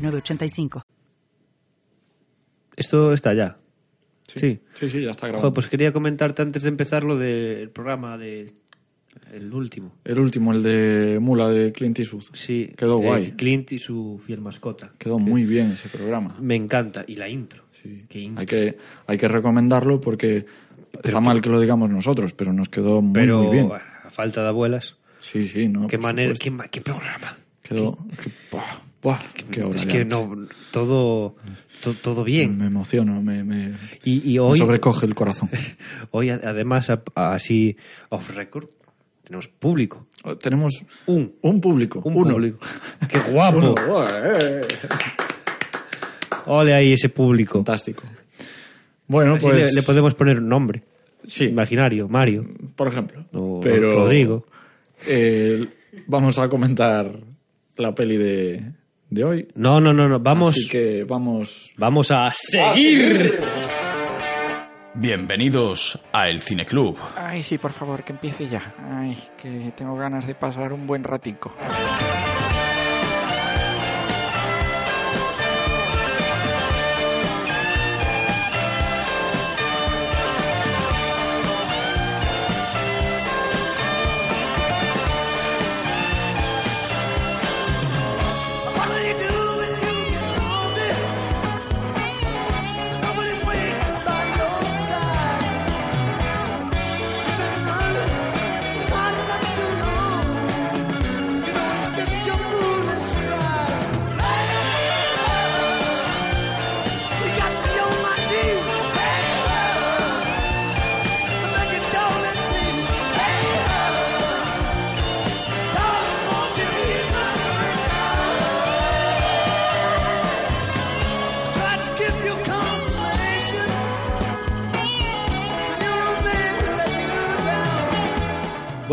906985. Esto está ya. Sí. Sí, sí, ya está grabado. Pues quería comentarte antes de empezar lo del programa de el último. El último, el de Mula de Clint Eastwood. Sí. Quedó eh, guay. Clint y su fiel mascota. Quedó muy bien ese programa. Me encanta. Y la intro. Sí. Qué intro. Hay que, hay que recomendarlo porque está mal que lo digamos nosotros, pero nos quedó muy, Pero muy bien. bueno, a falta de abuelas. Sí, sí, ¿no? qué manera, qué, qué programa. Quedó... que- buah, qué obra es que no, todo, to- todo bien. Me emociono, me, me, Y, y me hoy, sobrecoge el corazón. hoy además, así off record, tenemos público. Tenemos Un. un público, Un uno. público. Qué guapo. Ole ahí ese público. Fantástico. Bueno, Así pues... le, le podemos poner un nombre. Sí, Imaginario, Mario. por ejemplo. O pero Rodrigo. eh, vamos a comentar la peli de, de hoy. No, no, no, no. Vamos, Así que vamos... vamos a seguir. Bienvenidos a El Cine Club. Ay, sí, por favor, que empiece ya. Ay, que tengo ganas de pasar un buen ratico.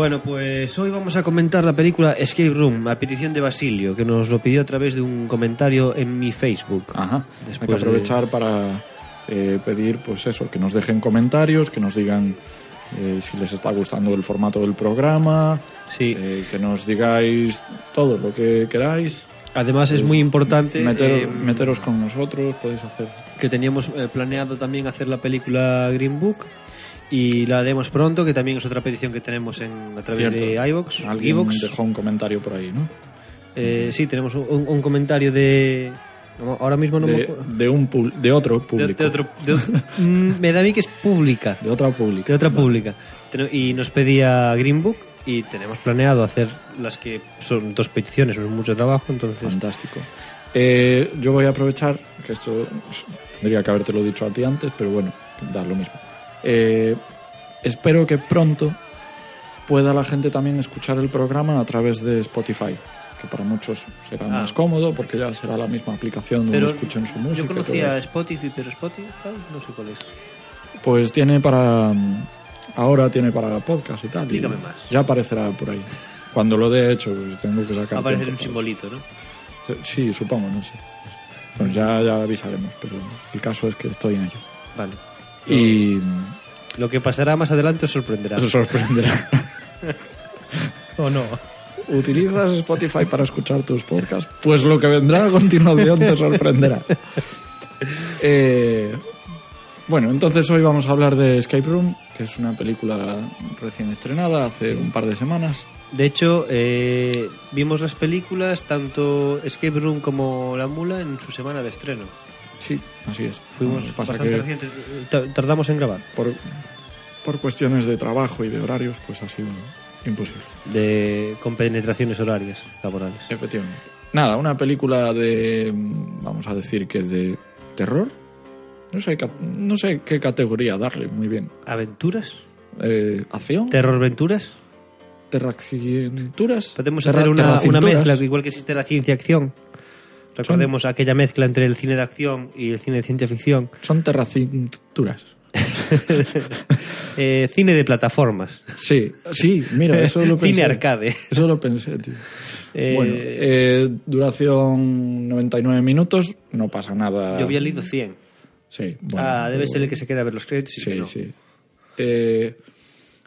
Bueno, pues hoy vamos a comentar la película Escape Room, a petición de Basilio, que nos lo pidió a través de un comentario en mi Facebook. Ajá. Después Hay que de- aprovechar para eh, pedir, pues eso, que nos dejen comentarios, que nos digan eh, si les está gustando el formato del programa, Sí. eh, que nos digáis todo lo que queráis. Además es muy importante Meter- eh, meteros con nosotros, podéis hacer. que teníamos eh, planeado también hacer la película Green Book y la haremos pronto, que también es otra petición que tenemos en, a través Cierto. de iVox. Alguien iVoox. dejó un comentario por ahí, ¿no? Eh, sí, tenemos un, un- comentario de... ahora mismo no me De, acuerdo. de un de otro público. de otro, de Mm, me da a mí que es pública. De otra pública. de otra pública. Y nos pedía Green Book y tenemos planeado hacer las que son dos peticiones, no es mucho trabajo, entonces... Fantástico. Eh, yo voy a aprovechar, que esto tendría que habértelo dicho a ti antes, pero bueno, da lo mismo. Eh, espero que pronto pueda la gente también escuchar el programa a través de Spotify, que para muchos será Ah. más cómodo porque ya será la misma aplicación donde Pero escuchen su música. yo y conocía. Spotify, pero Spotify no sé cuál es. Pues tiene para. Ahora tiene para podcast y tal. y Explícame más. Ya aparecerá por ahí. Cuando lo dé hecho, pues tengo que sacar. Va a aparecer tiempo un simbolito, ¿no? Sí, supongo, no sé. Pues ya, ya avisaremos, pero el caso es que estoy en ello. Vale. Y Lo que pasará más adelante os sorprenderá. os sorprenderá. ¿O no? ¿Utilizas Spotify para escuchar tus podcasts? Pues lo que vendrá a continuación te sorprenderá. Eh, bueno, entonces hoy vamos a hablar de Escape Room, que es una película recién estrenada hace un par de semanas. De hecho, eh, vimos las películas, tanto Escape Room como La Mula, en su semana de estreno. Sí, así es. Fuimos pasa bastante que recientes. Tardamos en grabar. por, por cuestiones de trabajo y de horarios, pues ha sido imposible. De, con penetraciones horarias laborales. Efectivamente. Nada, una película de, vamos a decir que de terror. No sé, no sé qué categoría darle muy bien. ¿Aventuras? Eh, ¿Acción? ¿Terrorventuras? ¿Terracinturas? Podemos Terra- hacer una, una mezcla, igual que existe la ciencia Recordemos aquella mezcla entre el cine de acción y el cine de ciencia ficción. Son terracinturas. Eh, cine de plataformas. Sí, sí, mira, eso lo pensé. Cine arcade. Eso lo pensé, tío. Eh, Bueno, eh, duración 99 minutos, no pasa nada. Yo había leído 100. Sí, bueno, ah, debe ser el que se queda a ver los créditos. y Sí, no. sí. Eh,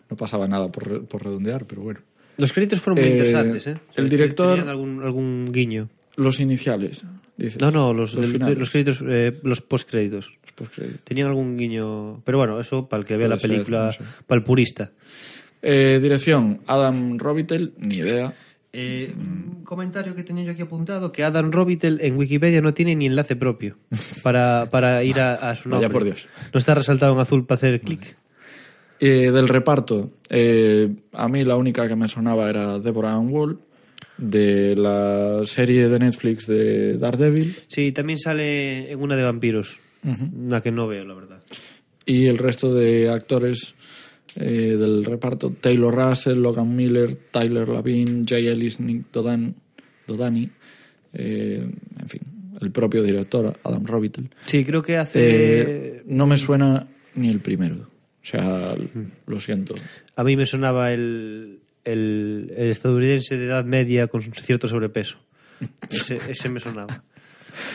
no pasaba nada por, re- por redondear, pero bueno. Los créditos fueron muy Eh, interesantes, ¿eh? el director- algún, algún guiño. Los iniciales, dices. No, no, los, los créditos, eh, los postcréditos. los postcréditos. Tenían algún guiño. Pero bueno, eso para el que vea Puede la ser, película, no sé. para el purista. Eh, dirección, Adam Robitel, ni idea. Eh, un comentario que tenía yo aquí apuntado, que Adam Robitel en Wikipedia no tiene ni enlace propio para, para ir a, a su Vaya nombre. por Dios. No está resaltado en azul para hacer clic. Eh, del reparto, eh, a mí la única que me sonaba era Deborah Ann Wall, de la serie de Netflix de Daredevil, Sí, también sale en una de vampiros. Una que no veo, la verdad. y el resto de actores eh, del reparto, Taylor Russell, Logan Miller, Tyler Lavin, Jay Ellis, Nick Dodan, Dodani, eh, en fin, el propio director, Adam Robitel. Sí, creo que hace... Eh, no me suena ni el primero, o sea, lo siento. A mí me sonaba el, el, el estadounidense de edad media con cierto sobrepeso. Ese, ese me sonaba.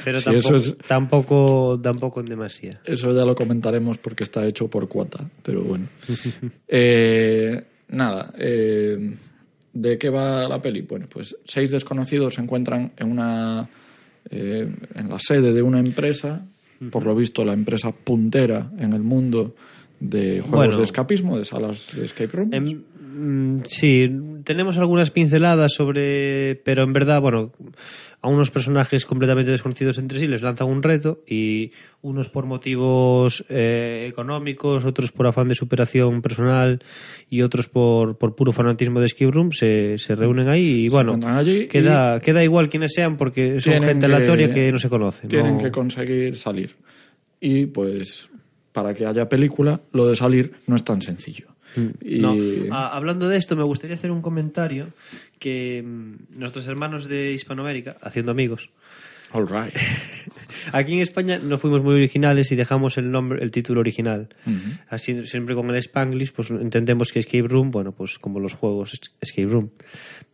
Pero Sí, tampoco, es- tampoco, tampoco en demasía. Eso ya lo comentaremos porque está hecho por cuota, pero bueno. Eh, nada, eh, ¿de qué va la peli? Bueno, pues seis desconocidos se encuentran en una eh, en la sede de una empresa, por lo visto la empresa puntera en el mundo de juegos Bueno. de escapismo, de salas de escape rooms. Mm, sí, tenemos algunas pinceladas sobre. Pero en verdad, bueno, a unos personajes completamente desconocidos entre sí les lanzan un reto y unos por motivos eh, económicos, otros por afán de superación personal y otros por, por puro fanatismo de escape room se, se reúnen ahí y bueno, queda, queda igual quienes sean porque son gente que- aleatoria que no se conoce. Tienen no- que conseguir salir. Y pues para que haya película, lo de salir no es tan sencillo. No. Hablando de esto, me gustaría hacer un comentario que mm, nuestros hermanos de Hispanoamérica, haciendo amigos, all right. aquí en España no fuimos muy originales y dejamos el nombre, el título original. Ujú. Así siempre con el Spanglish, pues entendemos que Escape Room, bueno, pues como los juegos es- Escape Room,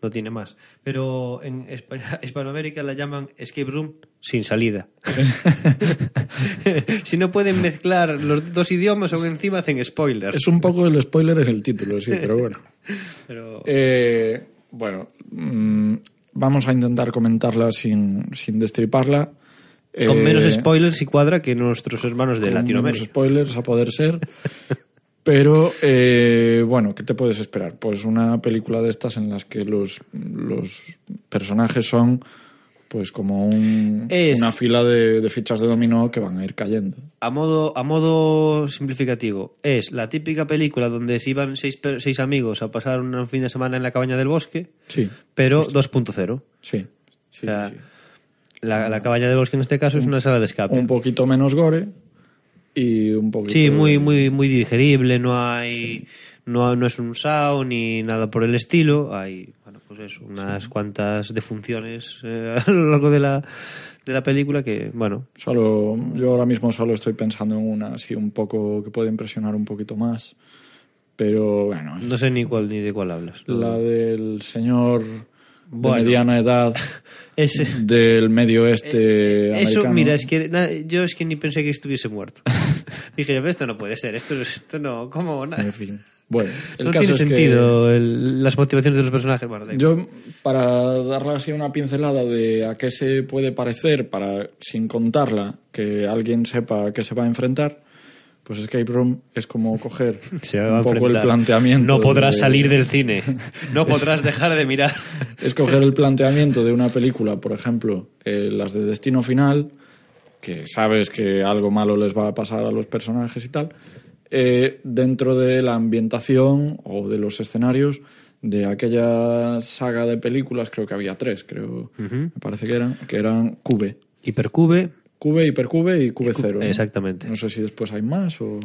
no tiene más. Pero en Espa- Hispanoamérica la llaman Escape Room sin salida. si no pueden mezclar los dos idiomas, aún encima hacen spoilers. Es un poco el spoiler en el título, sí, pero bueno. Pero... Eh, bueno, mm, vamos a intentar comentarla sin, sin destriparla. Con Eh, menos spoilers y cuadra que nuestros hermanos de con Latinoamérica. menos spoilers a poder ser. Pero, eh, bueno, ¿qué te puedes esperar? Pues una película de estas en las que los, los personajes son pues como un- Es- una fila de, de fichas de dominó que van a ir cayendo. A modo, a modo simplificativo, es la típica película donde se iban seis, seis amigos a pasar un fin de semana en la cabaña del bosque, Sí, pero 2.0. sí, sí, O sea, sí, sí. La, la cabaña del bosque en este caso es una sala de escape. Un poquito menos gore y un poquito... Sí, muy, muy, muy digerible, no hay, no, no es un SAO ni nada por el estilo, hay, pues eso, unas cuantas defunciones eh, a lo largo de la, de la película que, bueno, Solo, yo ahora mismo solo estoy pensando en una así un poco que puede impresionar un poquito más. Pero bueno, no sé ni cuál ni de cuál hablas. la del señor Bueno. de mediana edad Ese, del medio oeste Eso, americano. mira, es que na- yo es que ni pensé que estuviese muerto. Dije, pero esto no puede ser, esto, esto no, ¿cómo? En fin. Bueno, el no caso tiene es que sentido el- las motivaciones de los personajes. Bueno. Yo, para darle así una pincelada de a qué se puede parecer, para sin contarla, que alguien sepa a qué se va a enfrentar, pues Escape Room es como coger Se va a un poco el planteamiento. No podrás de- salir del cine. No podrás dejar de mirar. Es coger el planteamiento de una película, por ejemplo, eh, las de Destino Final, que sabes que algo malo les va a pasar a los personajes y tal, eh, dentro de la ambientación o de los escenarios de aquella saga de películas, creo que había tres, creo, me parece que eran, que eran Cube. Hipercube. Cube, Hipercube y Cube Cero. ¿no? exactamente. No sé si después hay más o...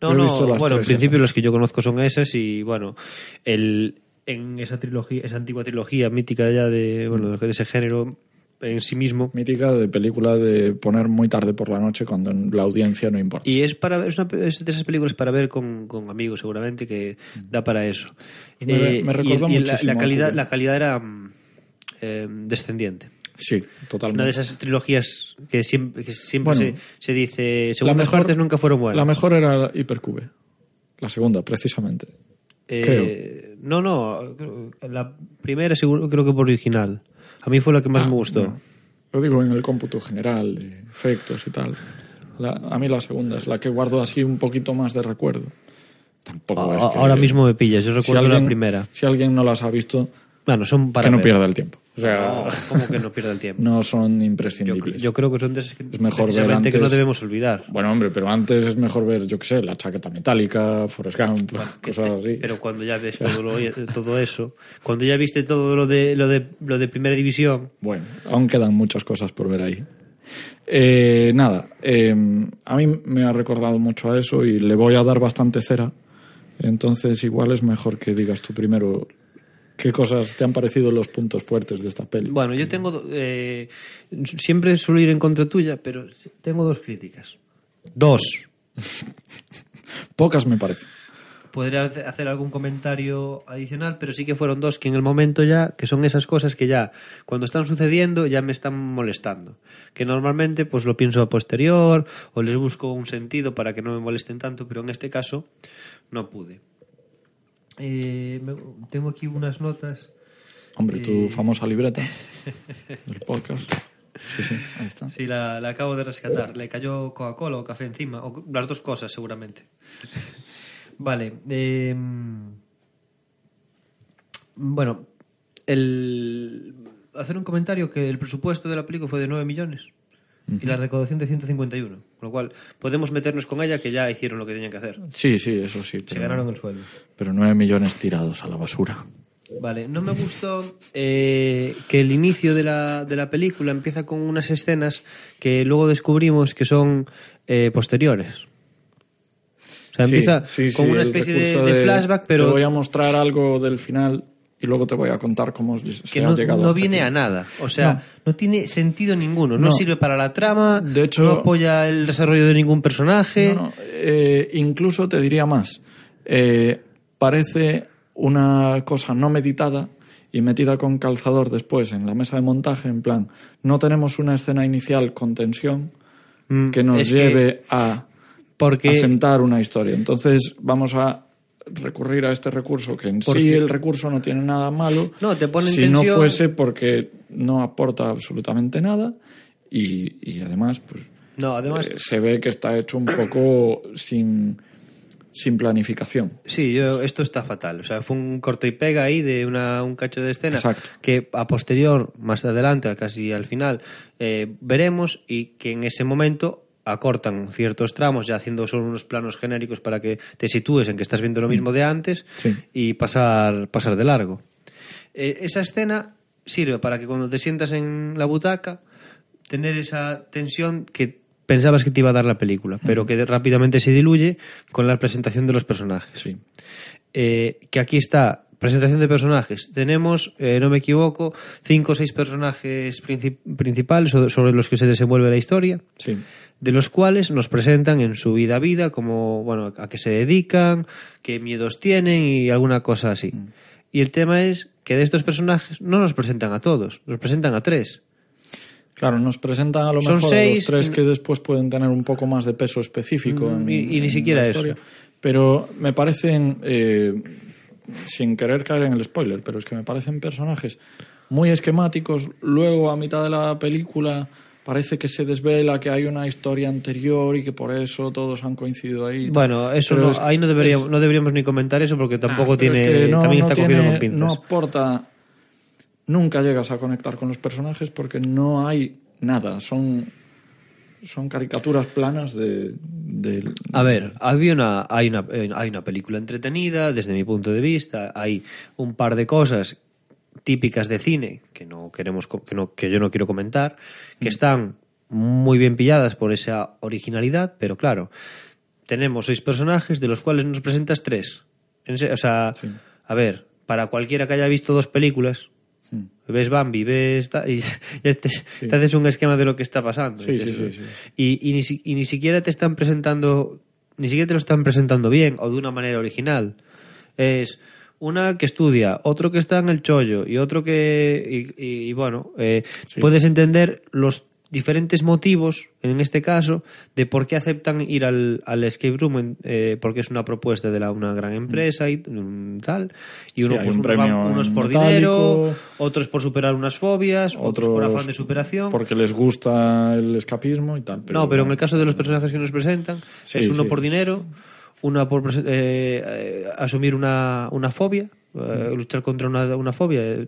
No, no, visto las bueno, en principio esas. los que yo conozco son esas y bueno, el, en esa trilogía, esa antigua trilogía mítica ya de, bueno, de ese género, en sí mismo. Mítica de película de poner muy tarde por la noche cuando la audiencia no importa. Y es para es, una, es de esas películas para ver con, con amigos, seguramente, que da para eso. Me- Eh, me y- recordó y la- muchísimo la, a calidad, la calidad era mm, eh, descendiente. Sí, totalmente. Una de esas trilogías que siempre, que siempre Bueno, se, se dice, La segundas mejor- partes nunca fueron buenas. La mejor era Hypercube. La segunda, precisamente. Eh, No, no, creo- la primera seguro, creo que por original. A mí fue la que más Ah, me gustó. bueno. Lo digo en el cómputo general de efectos y tal. La- a mí la segunda es la que guardo así un poquito más de recuerdo. Tampoco A- es que- Ahora mismo me pillas, yo si recuerdo la alguien- primera. Si alguien no las ha visto, Bueno, son para que no ver. pierda el tiempo. O sea, No, ¿Cómo que no pierda el tiempo? no son yo, imprescindibles. yo creo que son de Es mejor ver precisamente que no antes- debemos olvidar. Bueno, hombre, pero antes es mejor ver, yo qué sé, la chaqueta metálica, Forrest Gump, cosas así. Pero cuando ya ves todo, lo- todo eso, cuando ya viste todo lo de, lo de, lo de primera división, Bueno, aún quedan muchas cosas por ver ahí. Eh, nada, eh, a mí me ha recordado mucho a eso y le voy a dar bastante cera. Entonces, igual es mejor que digas tú primero qué cosas te han parecido los puntos fuertes de esta peli. Bueno, yo tengo. eh, siempre suelo ir en contra tuya, pero tengo dos críticas. Dos. Pocas me parece. Podría hace- hacer algún comentario adicional, pero sí que fueron dos que en el momento ya, que son esas cosas que ya, cuando están sucediendo, ya me están molestando. Que normalmente, pues lo pienso a posterior, o les busco un sentido para que no me molesten tanto, pero en este caso, no pude. Eh, tengo aquí unas notas. Hombre, tu famosa libreta del podcast. Sí, sí, ahí está. Sí, la, la acabo de rescatar. Le cayó Coca-Cola o café encima. O las dos cosas, seguramente. vale. eh, bueno, el, hacer un comentario que el presupuesto de la película fue de 9 millones y la recaudación de 151. Con lo cual, podemos meternos con ella que ya hicieron lo que tenían que hacer. Sí, sí, eso sí. Se Pero, ganaron el sueldo. pero nueve millones tirados a la basura. Vale, no me gustó eh, que el inicio de la, de la película empieza con unas escenas que luego descubrimos que son eh, posteriores. O sea, empieza sí, con sí, una especie de, de flashback, pero Te voy a mostrar algo del final y luego te voy a contar cómo se que ha no, llegado no hasta viene aquí. a nada. O sea, no, tiene sentido ninguno. No, No. sirve para la trama, De hecho- no apoya el desarrollo de ningún personaje. No, no, eh, incluso te diría más. Eh, parece una cosa no meditada y metida con calzador después en la mesa de montaje, en plan, no tenemos una escena inicial con tensión Mm, que nos que- lleve a porque asentar una historia. Entonces vamos a recurrir a este recurso, que en sí el recurso no tiene nada malo, No, te pone en si no fuese porque no aporta absolutamente nada y, y además pues no, además eh, se ve que está hecho un poco sin, sin planificación. Sí, yo, esto está fatal. O sea, fue un corto y pega ahí de una, un cacho de escena Exacto. que a posterior, más adelante, casi al final, eh, veremos y que en ese momento acortan ciertos tramos, ya haciendo solo unos planos genéricos para que te sitúes en que estás viendo lo mismo de antes Sí. y pasar, pasar de largo. Eh, esa escena sirve para que cuando te sientas en la butaca, tener esa tensión que pensabas que te iba a dar la película, pero que rápidamente se diluye con la presentación de los personajes Sí. eh, que aquí está presentación de personajes. Tenemos, eh, no me equivoco, cinco o seis personajes princip- principales so- sobre los que se desenvuelve la historia, Sí. de los cuales nos presentan en su vida a vida, como bueno, a qué se dedican, qué miedos tienen y alguna cosa así. Y el tema es que de estos personajes no nos presentan a todos, nos presentan a tres. Claro, nos presentan a lo Son mejor a seis los tres y- que después pueden tener un poco más de peso específico. Mm, en- y- y ni en siquiera eso. Pero me parecen, eh, sin querer caer en el spoiler, pero es que me parecen personajes muy esquemáticos. Luego, a mitad de la película, parece que se desvela que hay una historia anterior y que por eso todos han coincidido ahí. Bueno, eso no, es- ahí no deberíamos, es- no deberíamos ni comentar eso porque tampoco Ah, tiene, es que no- también está tiene- cogido con pinzas. No aporta. Nunca llegas a conectar con los personajes porque no hay nada. Son, son caricaturas planas de. de- A ver, había una, hay, una, eh, hay una película entretenida, desde mi punto de vista, hay un par de cosas típicas de cine que no queremos que, no, que yo no quiero comentar, que están muy bien pilladas por esa originalidad, pero claro, tenemos seis personajes de los cuales nos presentas tres. O sea, Sí. a ver, para cualquiera que haya visto dos películas, ves Bambi, ves... y ya te, te haces un esquema de lo que está pasando. Sí, Dices, sí. Y, y ni, si- y ni siquiera te están presentando, ni siquiera te lo están presentando bien o de una manera original. Es una que estudia, otro que está en el chollo y otro que... Y bueno, eh, puedes entender los diferentes motivos, en este caso, de por qué aceptan ir al, al escape room, eh, porque es una propuesta de la, una gran empresa y tal. Y Sí, uno, hay pues, un unos, por metálico, dinero, otros por superar unas fobias, otros, por afán de superación. porque les gusta el escapismo y tal. Pero, no, pero en el caso de los personajes que nos presentan, Sí, es uno sí. por dinero, una por eh, eh, asumir una, una fobia, luchar contra una, una fobia, eh,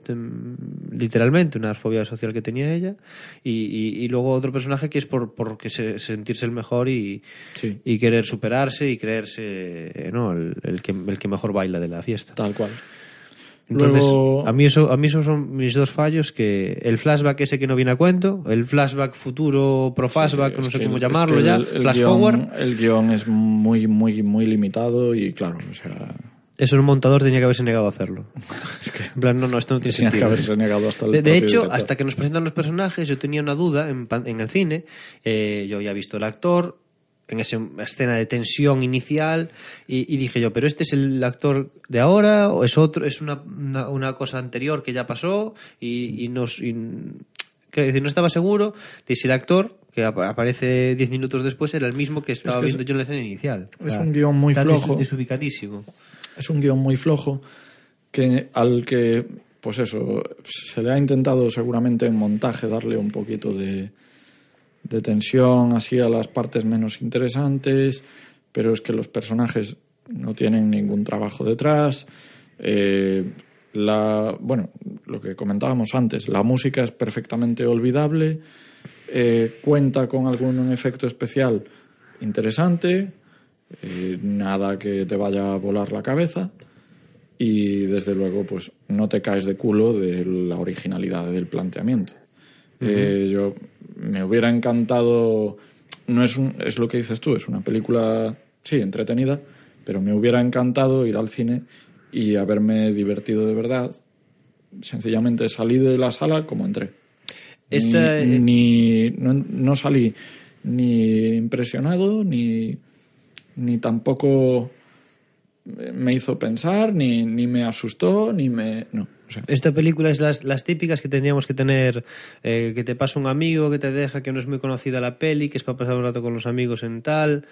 literalmente, una fobia social que tenía ella, y, y- y luego otro personaje que es por, por que se- sentirse el mejor y, Sí. y querer superarse y creerse eh, ¿no? el, el que, el que mejor baila de la fiesta. Tal cual. Entonces, Luego- a mí eso, a mí esos son mis dos fallos, que el flashback ese que no viene a cuento, el flashback futuro, pro flashback, no sé cómo el- llamarlo es que ya, el- el flash guión- forward. El guion es muy, muy, muy limitado y claro, o sea, Eso un montador tenía que haberse negado a hacerlo. En plan, no, no, esto no tiene tenía que haberse negado hasta el De, de hecho, director. hasta que nos presentan los personajes, yo tenía una duda en, pan- en el cine. eh, yo había visto el actor en esa escena de tensión inicial y, y dije yo, ¿pero este es el actor de ahora o es otro? ¿Es una, una, una cosa anterior que ya pasó? Y, y nos... y- decir, no estaba seguro de si el actor que ap- aparece 10 minutos después era el mismo que estaba que es- viendo yo en la escena inicial. es un guion muy está flojo. des- desubicadísimo. Es un guion muy flojo que al que pues eso se le ha intentado seguramente en montaje darle un poquito de, de tensión así a las partes menos interesantes pero es que los personajes no tienen ningún trabajo detrás. Eh, la bueno lo que comentábamos antes la música es perfectamente olvidable eh, cuenta con algún efecto especial interesante eh, nada que te vaya a volar la cabeza y desde luego pues no te caes de culo de la originalidad del planteamiento. Eh, yo me hubiera encantado, no es, un, es lo que dices tú, es una película, sí, entretenida, pero me hubiera encantado ir al cine y haberme divertido de verdad. Sencillamente salí de la sala como entré. Esta- Ni, ni- no, no salí ni impresionado ni, ni tampoco me hizo pensar, ni, ni me asustó, ni me... No, o sea, Esta película es las, las típicas que tendríamos que tener, eh, que te pasa un amigo, que te deja, que no es muy conocida la peli, que es para pasar un rato con los amigos en tal,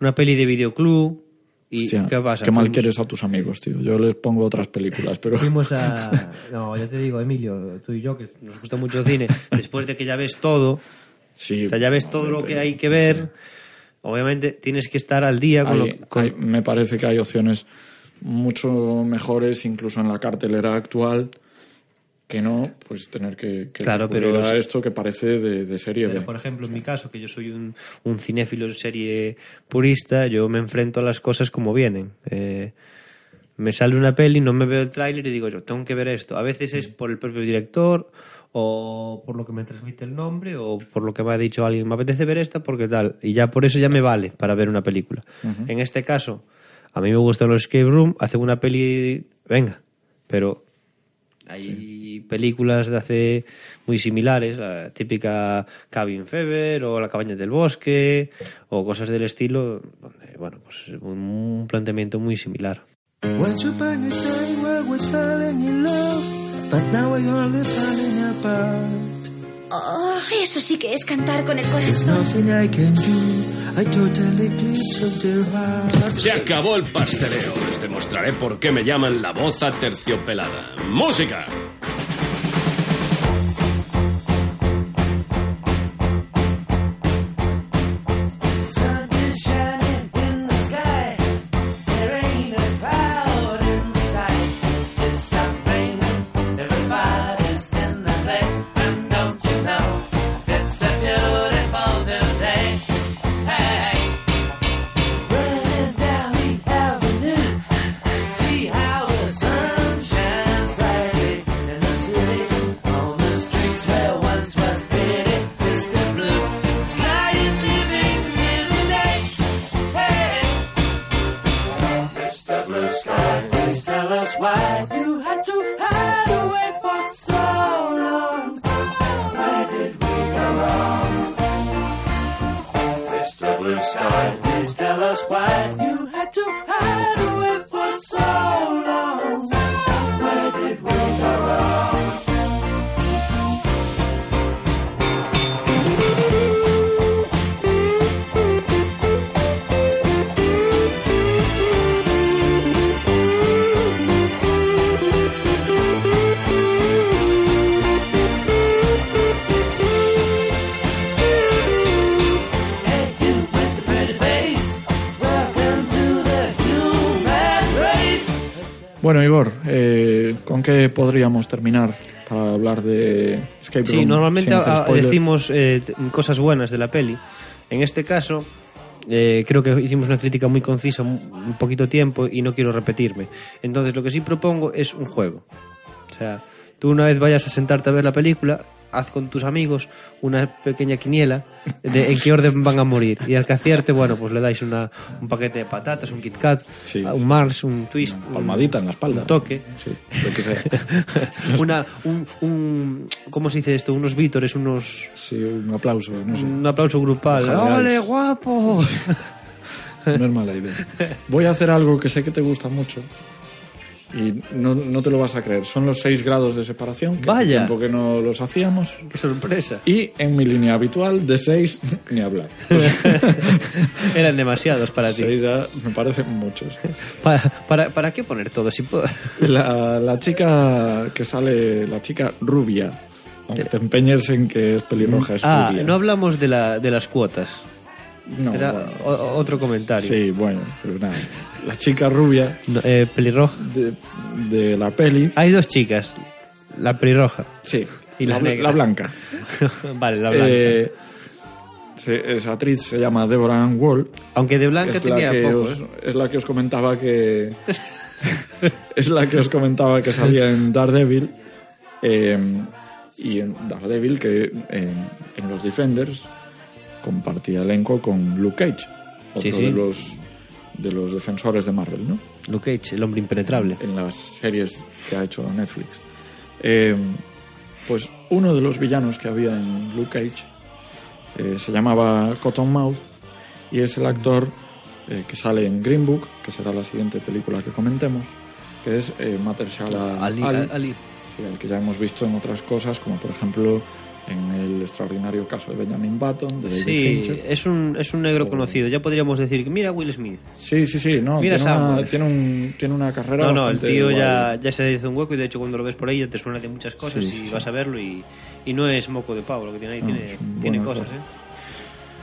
una peli de videoclub. ¿Y hostia, qué pasa? qué mal Fuimos- quieres a tus amigos, tío. Yo les pongo otras películas, pero... Fuimos a... No, ya te digo, Emilio, tú y yo, que nos gusta mucho el cine, después de que ya ves todo, Sí, o sea, ya ves todo lo que hay que ver, obviamente tienes que estar al día con Hay- lo... con- hay- me parece que hay opciones mucho mejores, incluso en la cartelera actual, que no, pues tener que, que Claro, pero a esto que parece de, de serie Pero, B. por ejemplo, en mi caso, que yo soy un, un cinéfilo en serie purista, yo me enfrento a las cosas como vienen. Eh, me sale una peli, no me veo el tráiler y digo yo, tengo que ver esto. A veces es por el propio director o por lo que me transmite el nombre o por lo que me ha dicho alguien, me apetece ver esta porque tal. Y ya por eso ya me vale para ver una película. En este caso, a mí me gustan los escape room, hacen una peli, venga, pero hay películas de hace muy similares, la típica Cabin Fever o La cabaña del bosque o cosas del estilo, donde, bueno, pues un, un planteamiento muy similar. But now we're only falling apart. Oh, eso sí que es cantar con el There's corazón. nothing I can do, a total eclipse of the heart. Se acabó el pasteleo. Les demostraré por qué me llaman la voz aterciopelada. ¡Música! Bueno, Igor, eh, ¿con qué podríamos terminar para hablar de Escape Sí, Room? normalmente ah, spoiler? decimos eh, cosas buenas de la peli. En este caso, eh, creo que hicimos una crítica muy concisa, un un poquito tiempo y no quiero repetirme. Entonces, lo que sí propongo es un juego. O sea, tú una vez vayas a sentarte a ver la película, haz con tus amigos una pequeña quiniela de en qué orden van a morir. Y al que acierte, bueno, pues le dais una, un paquete de patatas, un Kit Kat, Sí. un Mars, un Twist, un- Palmadita en la espalda. un toque. Sí, lo que sea. una, un, un, ¿cómo se dice esto? Unos vítores, unos, Sí, un aplauso, no sé. un aplauso grupal. ¡Ole, guapo! No es mala idea. Voy a hacer algo que sé que te gusta mucho y no, no te lo vas a creer. Son los seis grados de separación, que hace Vaya. tiempo que no los hacíamos. ¡Qué sorpresa! Y en mi línea habitual de seis, ni hablar. Eran demasiados para ti. Seis ya me parecen muchos. ¿Para, para, para qué poner todo? Si puedo- La, la chica que sale, la chica rubia, aunque te empeñes en que es pelirroja, es Ah, rubia. no hablamos de, la, de las cuotas. No, Era bueno. o- otro comentario. Sí, bueno, pero nada. La chica rubia eh, pelirroja. de, de la peli, Hay dos chicas. La pelirroja. sí, Y la bl- negra. la blanca. vale, la blanca. Eh, esa actriz se llama Deborah Ann Wall. Aunque de blanca Es la, tenía poco. os, ¿eh? es la que os comentaba que. es la que os comentaba que salía en Daredevil. eh, y en Daredevil, que en los Defenders compartía elenco con Luke Cage, otro Sí, sí. de los de los defensores de Marvel, ¿no? Luke Cage, el hombre impenetrable. en las series que ha hecho Netflix. Eh, pues uno de los villanos que había en Luke Cage eh, se llamaba Cottonmouth y es el actor eh, que sale en Green Book, que será la siguiente película que comentemos, que es eh, Mahershala Ali, Ali, Ali. sí, al que ya hemos visto en otras cosas, como por ejemplo en el extraordinario caso de Benjamin Button, de David Sí, Fincher. es un, es un negro conocido. Ya podríamos decir que mira Will Smith. Sí, sí, sí, no, Mira tiene, una, tiene, un, tiene una carrera No, no, el tío ya, ya se hizo un hueco y de hecho cuando lo ves por ahí ya te suena de muchas cosas Sí, y sí, vas a verlo y, y no es moco de pavo lo que tiene ahí, No, tiene, tiene cosas. ¿eh?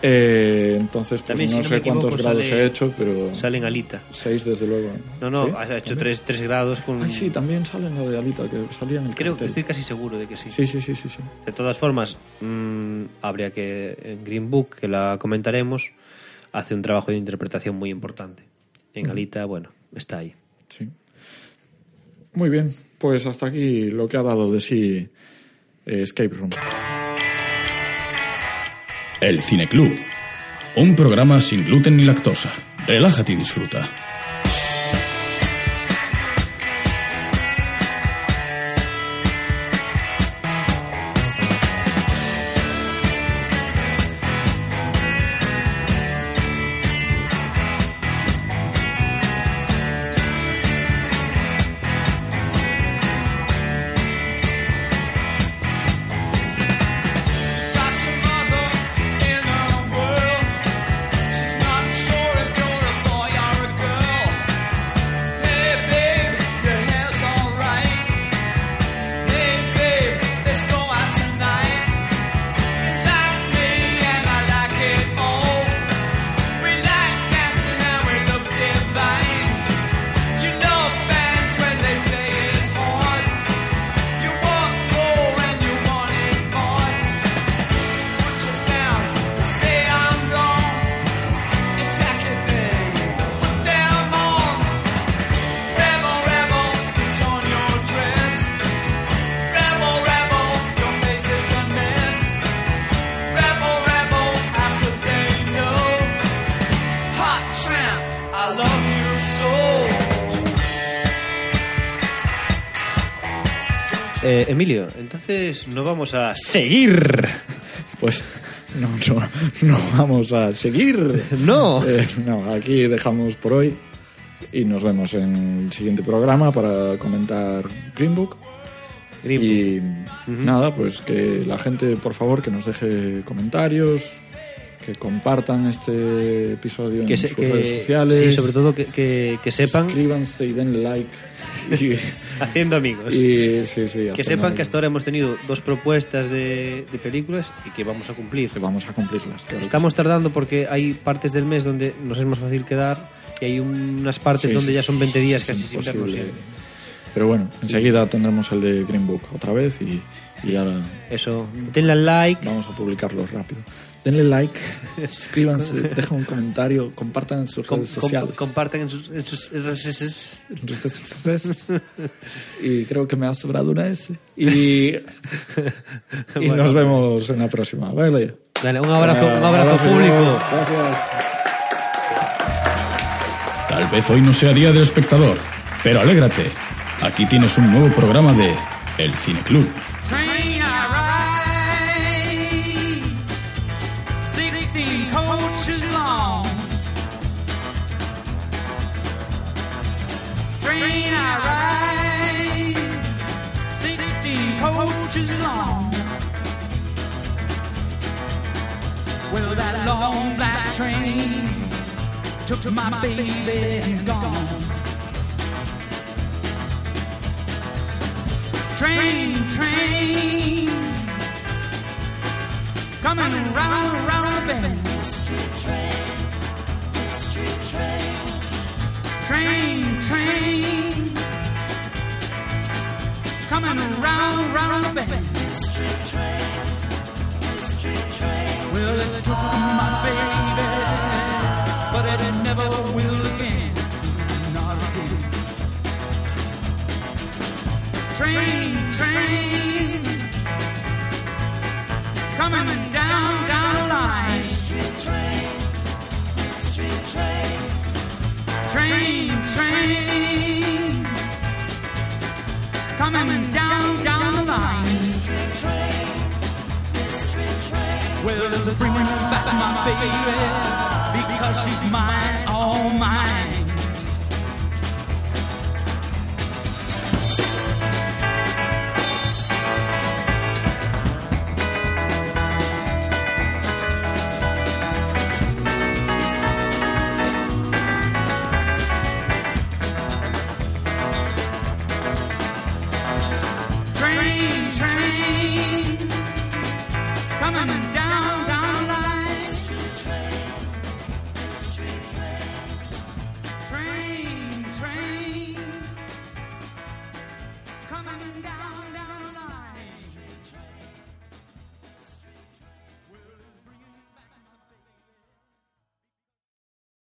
Eh, entonces, pues También, no si no sé equivoco, cuántos grados sale- he hecho, pero Sale en Alita. seis desde luego. No, no, ¿Sí? ha hecho tres, tres grados con... Ay, sí, también sale en la de Alita, que salía en el Creo que estoy casi seguro de que sí. Sí, sí, sí, sí, sí. De todas formas, mm, habría que en Green Book, que la comentaremos, hace un trabajo de interpretación muy importante. En Alita, bueno, está ahí. sí. Muy bien, pues hasta aquí lo que ha dado de sí eh, Escape Room. El Cineclub. Un programa sin gluten ni lactosa. Relájate y disfruta. Eh, Emilio, entonces nos vamos a seguir. Pues no, no, no vamos a seguir. No. Eh, no, aquí dejamos por hoy y nos vemos en el siguiente programa para comentar Green Book. Green y nada, pues que la gente, por favor, que nos deje comentarios, que compartan este episodio que en se- sus que- redes sociales. sí, sobre todo que, que, que sepan, Suscríbanse y den like. Y, haciendo amigos, y- sí, sí, que sepan que hasta ahora hemos tenido dos propuestas de, de películas y que vamos a cumplir. Que vamos a cumplirlas. claro Estamos sí. tardando porque hay partes del mes donde nos es más fácil quedar y hay unas partes donde ya son 20 días casi sin vernos. Pero bueno, enseguida tendremos el de Green Book otra vez y, y ahora Eso, denle like, vamos a publicarlo rápido. Denle like, suscríbanse, dejen un comentario, compartan en sus com- redes com- sociales. compartan en sus, en sus y creo que me ha sobrado una S. Y, y nos vemos en la próxima. Vale. Dale, un abrazo, un abrazo público. Gracias. Tal vez hoy no sea día del espectador, pero alégrate. Aquí tienes un nuevo programa de El Cine Club. Train I ride, 16 coaches long. Train I ride, 16 coaches long. Well, that long black train took my baby and gone. Train, train, coming round, round the bend. Train, train, coming round, round the bend. Mystery train, mystery train. Well, it took my baby, but it never will Train, train, coming down, down the line. Train, train, train, train, coming down, down the line. Well, there's bringing back my baby because she's mine, all mine.